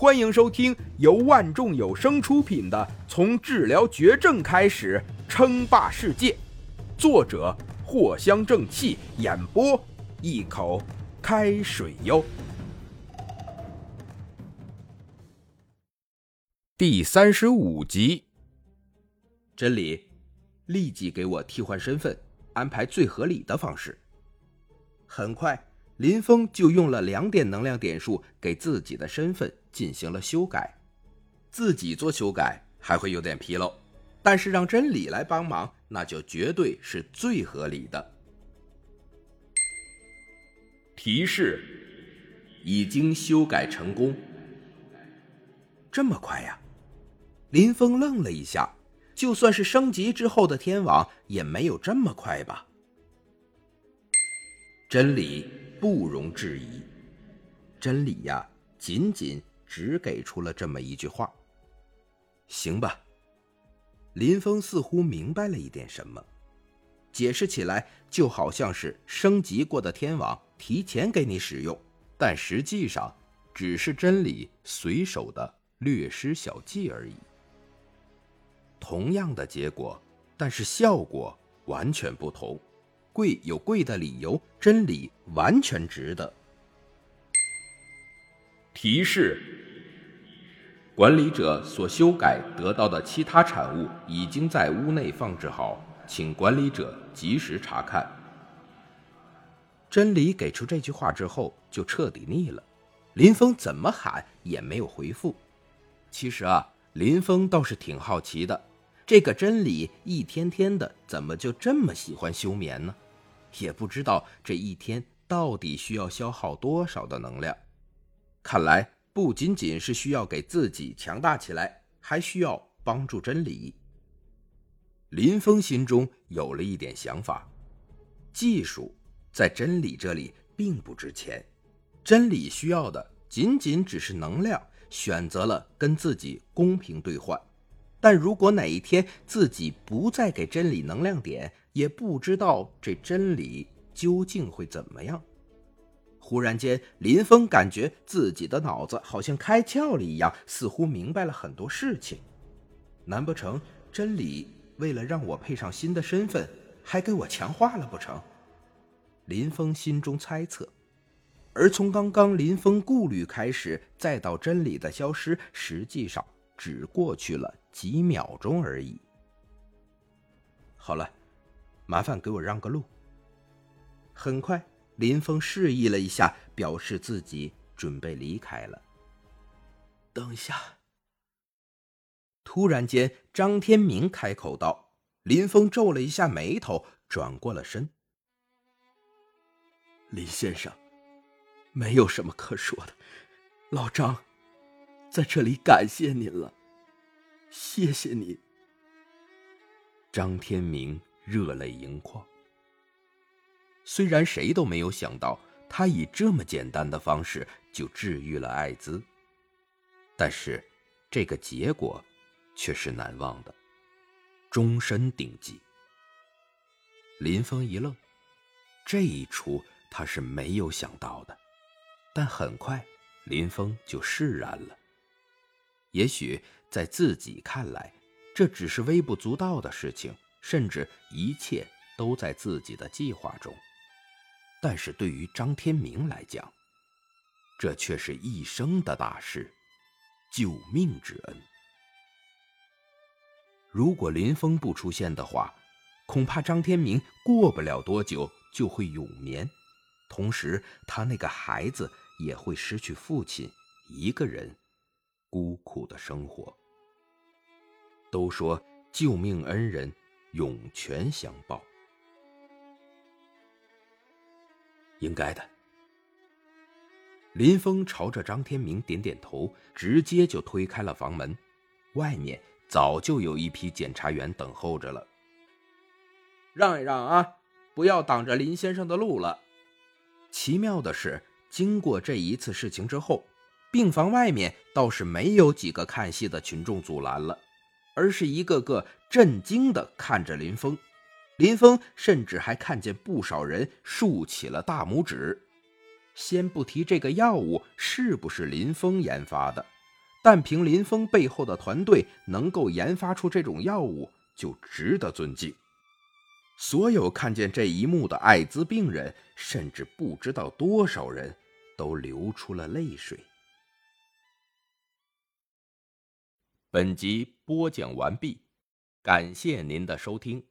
欢迎收听由万众有声出品的《从治疗绝症开始称霸世界》，作者藿香正气，演播一口开水哟。第三十五集，真理立即给我替换身份，安排最合理的方式。很快。林峰就用了两点能量点数给自己的身份进行了修改，自己做修改还会有点纰漏，但是让真理来帮忙，那就绝对是最合理的。提示：已经修改成功。这么快呀？林峰愣了一下，就算是升级之后的天网，也没有这么快吧？真理。不容置疑，真理呀，仅仅只给出了这么一句话。行吧，林峰似乎明白了一点什么，解释起来就好像是升级过的天网提前给你使用，但实际上只是真理随手的略施小计而已。同样的结果，但是效果完全不同。贵有贵的理由，真理完全值得。提示：管理者所修改得到的其他产物已经在屋内放置好，请管理者及时查看。真理给出这句话之后，就彻底腻了。林峰怎么喊也没有回复。其实啊，林峰倒是挺好奇的，这个真理一天天的怎么就这么喜欢休眠呢？也不知道这一天到底需要消耗多少的能量，看来不仅仅是需要给自己强大起来，还需要帮助真理。林峰心中有了一点想法：技术在真理这里并不值钱，真理需要的仅仅只是能量，选择了跟自己公平兑换。但如果哪一天自己不再给真理能量点，也不知道这真理究竟会怎么样。忽然间，林峰感觉自己的脑子好像开窍了一样，似乎明白了很多事情。难不成真理为了让我配上新的身份，还给我强化了不成？林峰心中猜测。而从刚刚林峰顾虑开始，再到真理的消失，实际上只过去了。几秒钟而已。好了，麻烦给我让个路。很快，林峰示意了一下，表示自己准备离开了。等一下。突然间，张天明开口道：“林峰皱了一下眉头，转过了身。林先生，没有什么可说的，老张在这里感谢您了。”谢谢你，张天明热泪盈眶。虽然谁都没有想到他以这么简单的方式就治愈了艾滋，但是这个结果却是难忘的，终身顶级。林峰一愣，这一出他是没有想到的，但很快林峰就释然了。也许在自己看来，这只是微不足道的事情，甚至一切都在自己的计划中。但是对于张天明来讲，这却是一生的大事，救命之恩。如果林峰不出现的话，恐怕张天明过不了多久就会永眠，同时他那个孩子也会失去父亲，一个人。孤苦的生活。都说救命恩人涌泉相报，应该的。林峰朝着张天明点点头，直接就推开了房门。外面早就有一批检察员等候着了。让一让啊，不要挡着林先生的路了。奇妙的是，经过这一次事情之后。病房外面倒是没有几个看戏的群众阻拦了，而是一个个震惊地看着林峰。林峰甚至还看见不少人竖起了大拇指。先不提这个药物是不是林峰研发的，但凭林峰背后的团队能够研发出这种药物，就值得尊敬。所有看见这一幕的艾滋病人，甚至不知道多少人都流出了泪水。本集播讲完毕，感谢您的收听。